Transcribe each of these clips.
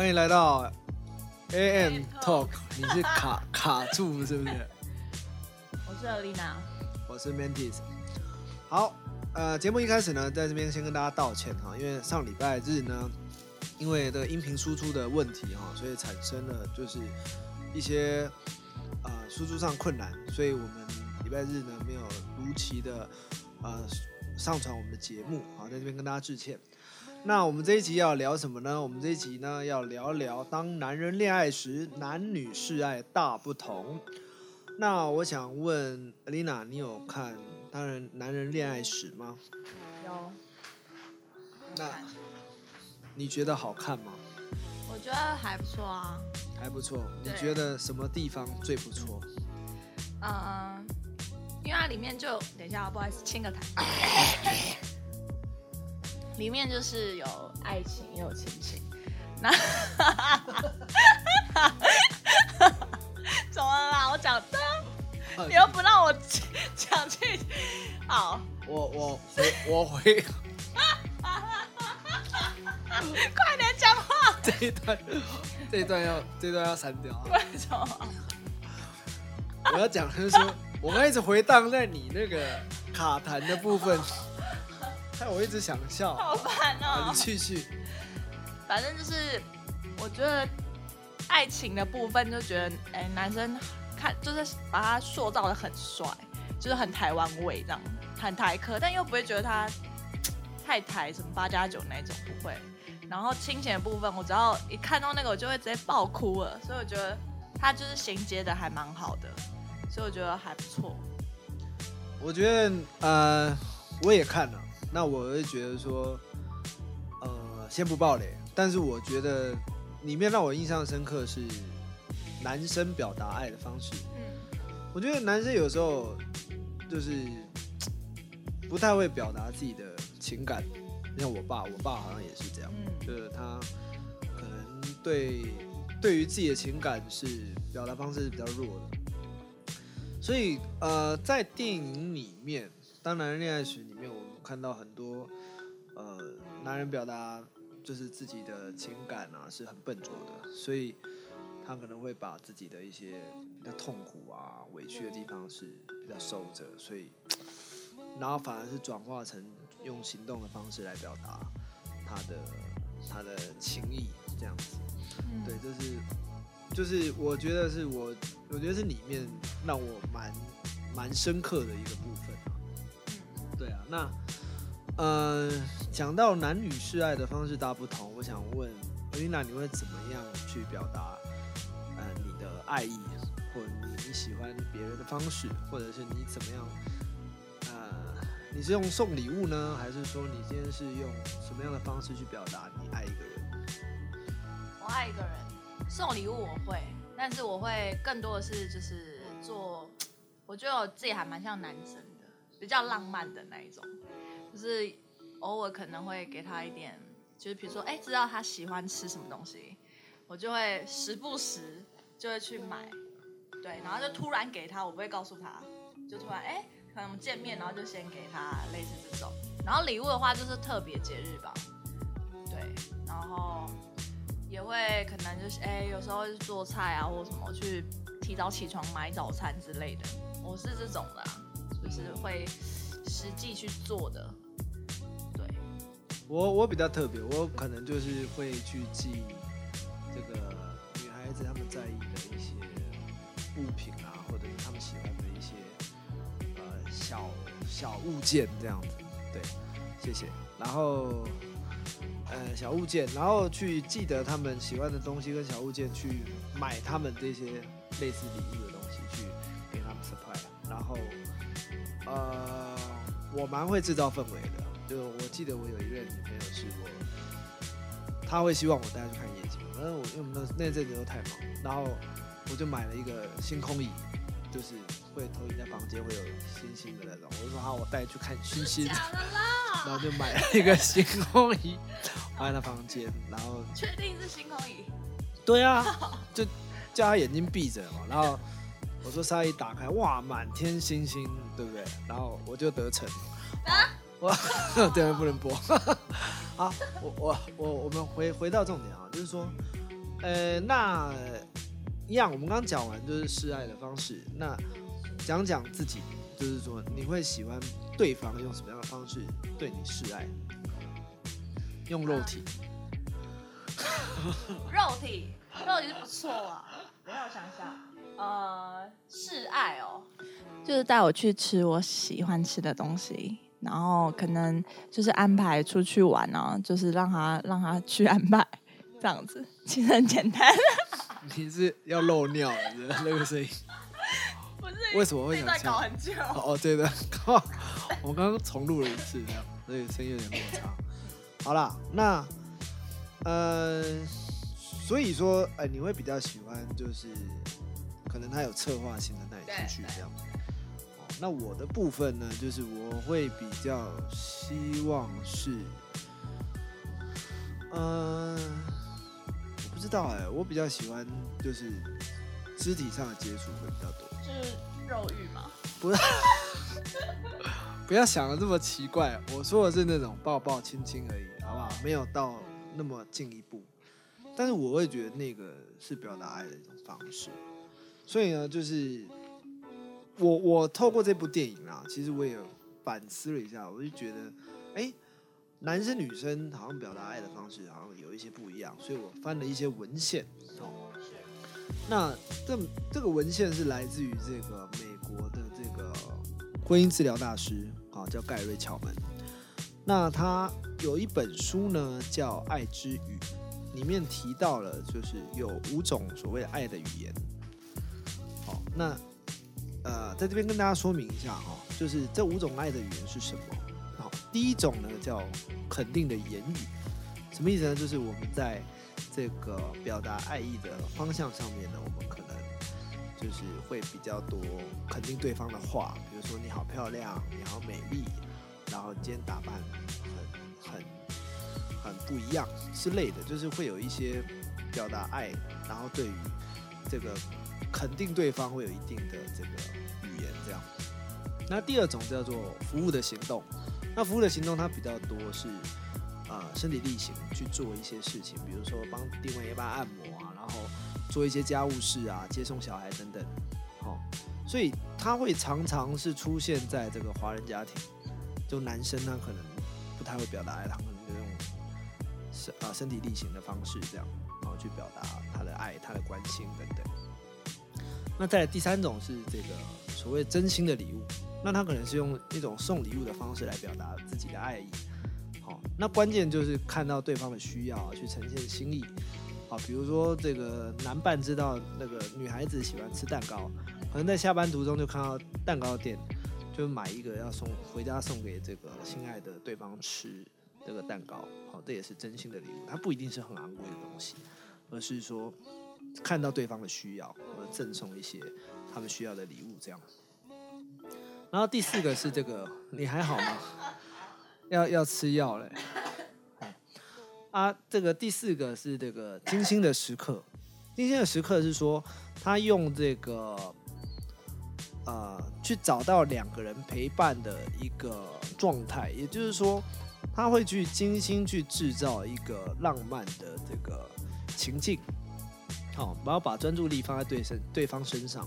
欢迎来到 AM Talk，你是卡 卡住是不是？我是 Alina，我是 Mantis。好，呃，节目一开始呢，在这边先跟大家道歉哈，因为上礼拜日呢，因为这个音频输出的问题哈，所以产生了就是一些呃输出上困难，所以我们礼拜日呢没有如期的呃上传我们的节目，好，在这边跟大家致歉。那我们这一集要聊什么呢？我们这一集呢要聊聊当男人恋爱时，男女示爱大不同。那我想问 Alina，你有看《当然男人恋爱史》吗？有。那你觉得好看吗？我觉得还不错啊。还不错。你觉得什么地方最不错？嗯，因为它里面就等一下，不好意思，亲个台。里面就是有爱情，也有亲情。那 怎么啦？我讲的，你又不让我讲去。好，我我回我回。快点讲话。这一段，这一段要这段要删掉。为什么？我要讲就是说，我刚一直回荡在你那个卡痰的部分。但我一直想笑，好烦哦！你继续。反正就是，我觉得爱情的部分就觉得，哎，男生看就是把他塑造的很帅，就是很台湾味这样，很台客，但又不会觉得他太台，什么八加九那种不会。然后亲情的部分，我只要一看到那个，我就会直接爆哭了。所以我觉得他就是衔接的还蛮好的，所以我觉得还不错。我觉得呃，我也看了。那我会觉得说，呃，先不爆雷，但是我觉得里面让我印象深刻是男生表达爱的方式。嗯，我觉得男生有时候就是 不太会表达自己的情感，像我爸，我爸好像也是这样，就是他可能对对于自己的情感是表达方式是比较弱的。所以呃，在电影里面，当男人恋爱时。看到很多，呃，男人表达就是自己的情感啊，是很笨拙的，所以他可能会把自己的一些比较痛苦啊、委屈的地方是比较收着，所以，然后反而是转化成用行动的方式来表达他的他的情谊这样子。对，就是就是我觉得是我我觉得是里面让我蛮蛮深刻的一个部分啊。对啊，那。呃，讲到男女示爱的方式大不同，我想问丽娜，你会怎么样去表达呃你的爱意，或你你喜欢别人的方式，或者是你怎么样？呃，你是用送礼物呢，还是说你今天是用什么样的方式去表达你爱一个人？我爱一个人，送礼物我会，但是我会更多的是就是做，我觉得我自己还蛮像男生的，比较浪漫的那一种。就是偶尔可能会给他一点，就是比如说，哎，知道他喜欢吃什么东西，我就会时不时就会去买，对，然后就突然给他，我不会告诉他，就突然，哎，可能我们见面，然后就先给他类似这种。然后礼物的话就是特别节日吧，对，然后也会可能就是，哎，有时候做菜啊或者什么，去提早起床买早餐之类的，我是这种的，就是会实际去做的。对我我比较特别，我可能就是会去寄这个女孩子她们在意的一些物品啊，或者是她们喜欢的一些呃小小物件这样子，对，谢谢。然后呃小物件，然后去记得他们喜欢的东西跟小物件，去买他们这些类似礼物的东西去给他们 supply。然后呃我蛮会制造氛围的。就我记得我有一任女朋友是我，她会希望我带她去看夜景，反正我因为我们那那阵子都太忙，然后我就买了一个星空椅，就是会投影在房间会有星星的那种，我就说好，我带去看星星，然后就买了一个星空椅放在她房间，然后 确定是星空椅？对啊，就叫她眼睛闭着嘛，然后我说沙一打开，哇，满天星星，对不对？然后我就得逞。啊？我 对，不能播。好，我我我我们回回到重点啊，就是说，呃，那一样，我们刚刚讲完就是示爱的方式，那讲讲自己，就是说你会喜欢对方用什么样的方式对你示爱？用肉体，肉体，肉体是不错啊。等一下我想一下，呃，示爱哦，就是带我去吃我喜欢吃的东西，然后可能就是安排出去玩啊，就是让他让他去安排这样子，其实很简单。你是要漏尿了，是不是那个声音？不是为什么会想很久？哦，对的，靠，我刚刚重录了一次，这样，所以声音有点落差。好啦，那呃，所以说，呃、你会比较喜欢就是可能他有策划性的带你出去对这样。哦，那我的部分呢，就是我会比较希望是，嗯、我不知道哎、我比较喜欢就是肢体上的接触会比较多。就是肉欲嘛。不要 想的这么奇怪，我说的是那种抱抱亲亲而已，好不好？没有到那么进一步。但是我会觉得那个是表达爱的一种方式。所以呢，就是我我透过这部电影啊，其实我也反思了一下，我就觉得，哎、男生女生好像表达爱的方式好像有一些不一样，所以我翻了一些文献哦。那这这个文献是来自于这个美国的这个婚姻治疗大师，啊，叫盖瑞乔门。那他有一本书呢，叫《爱之语》，里面提到了就是有五种所谓的爱的语言。那呃，在这边跟大家说明一下哈、就是这五种爱的语言是什么？好，第一种呢叫肯定的言语，什么意思呢？就是我们在这个表达爱意的方向上面呢，我们可能就是会比较多肯定对方的话，比如说你好漂亮，你好美丽，然后今天打扮很很很不一样之类的，就是会有一些表达爱，然后对于这个肯定对方会有一定的这个语言这样。那第二种叫做服务的行动，那服务的行动它比较多是呃身体力行去做一些事情，比如说帮另外一半按摩啊，然后做一些家务事啊，接送小孩等等。好、所以他会常常是出现在这个华人家庭，就男生呢可能不太会表达爱，他可能就用身啊身体力行的方式这样，去表达他的爱、他的关心等等。那再来第三种是这个所谓真心的礼物，那他可能是用一种送礼物的方式来表达自己的爱意。好，那关键就是看到对方的需要去呈现心意。好，比如说这个男伴知道那个女孩子喜欢吃蛋糕，可能在下班途中就看到蛋糕店，就买一个要送回家送给这个心爱的对方吃这个蛋糕。好，这也是真心的礼物，它不一定是很昂贵的东西，而是说看到对方的需要，而赠送一些他们需要的礼物这样。然后第四个是这个，你还好吗？要要吃药嘞。啊，这个第四个是这个精心的时刻。精心的时刻是说，他用这个呃去找到两个人陪伴的一个状态，也就是说，他会去精心去制造一个浪漫的这个情境。好、然后把专注力放在对身对方身上。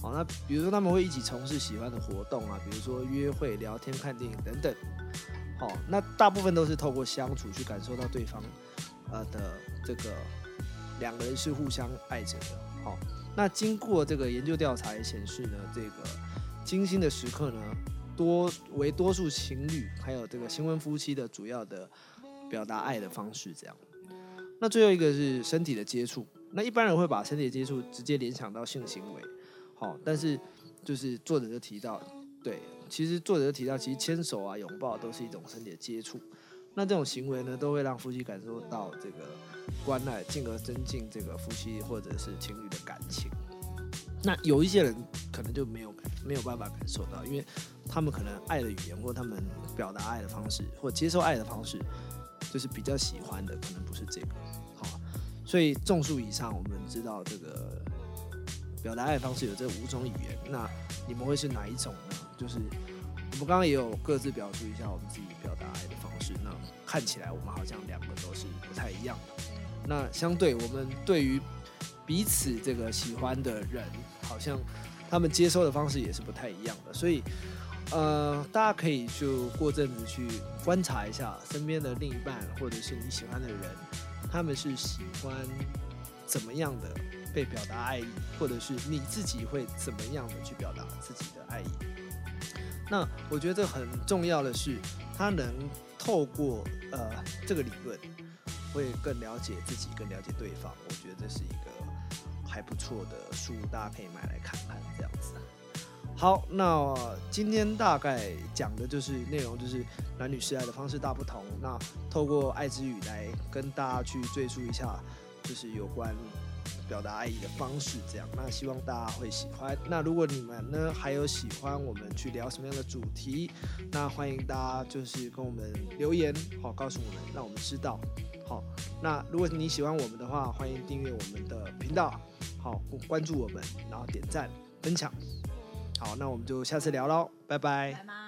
好，那比如说他们会一起从事喜欢的活动啊，比如说约会、聊天、看电影等等。好，那大部分都是透过相处去感受到对方呃的这个两个人是互相爱着的。好，那经过这个研究调查也显示呢，这个精心的时刻呢，多为多数情侣还有这个新婚夫妻的主要的表达爱的方式。这样，那最后一个是身体的接触。那一般人会把身体的接触直接联想到性行为，好，但是就是作者就提到，对，其实作者就提到，其实牵手啊、拥抱都是一种身体的接触。那这种行为呢，都会让夫妻感受到这个关爱，进而增进这个夫妻或者是情侣的感情。那有一些人可能就没有没有办法感受到，因为他们可能爱的语言或他们表达爱的方式或接受爱的方式，就是比较喜欢的，可能不是这个。好，所以众数以上，我们知道这个表达爱的方式有这五种语言，那你们会是哪一种呢？就是我们刚刚也有各自表述一下我们自己表达爱的方式，那看起来我们好像两个都是不太一样的。那相对我们对于彼此这个喜欢的人，好像他们接收的方式也是不太一样的，所以呃，大家可以就过阵子去观察一下身边的另一半，或者是你喜欢的人，他们是喜欢怎么样的被表达爱意，或者是你自己会怎么样的去表达自己的爱意。那我觉得很重要的是，他能透过呃这个理论，会更了解自己，更了解对方。我觉得这是一个还不错的书，大家可以买来看看，这样子。好，那今天大概讲的就是内容，就是男女示爱的方式大不同。那透过爱之语来跟大家去赘述一下，就是有关表达爱意的方式，这样。那希望大家会喜欢。那如果你们呢还有喜欢我们去聊什么样的主题，那欢迎大家就是跟我们留言，好告诉我们，让我们知道。好，那如果你喜欢我们的话，欢迎订阅我们的频道，好关注我们，然后点赞分享。好，那我们就下次聊喽，拜拜。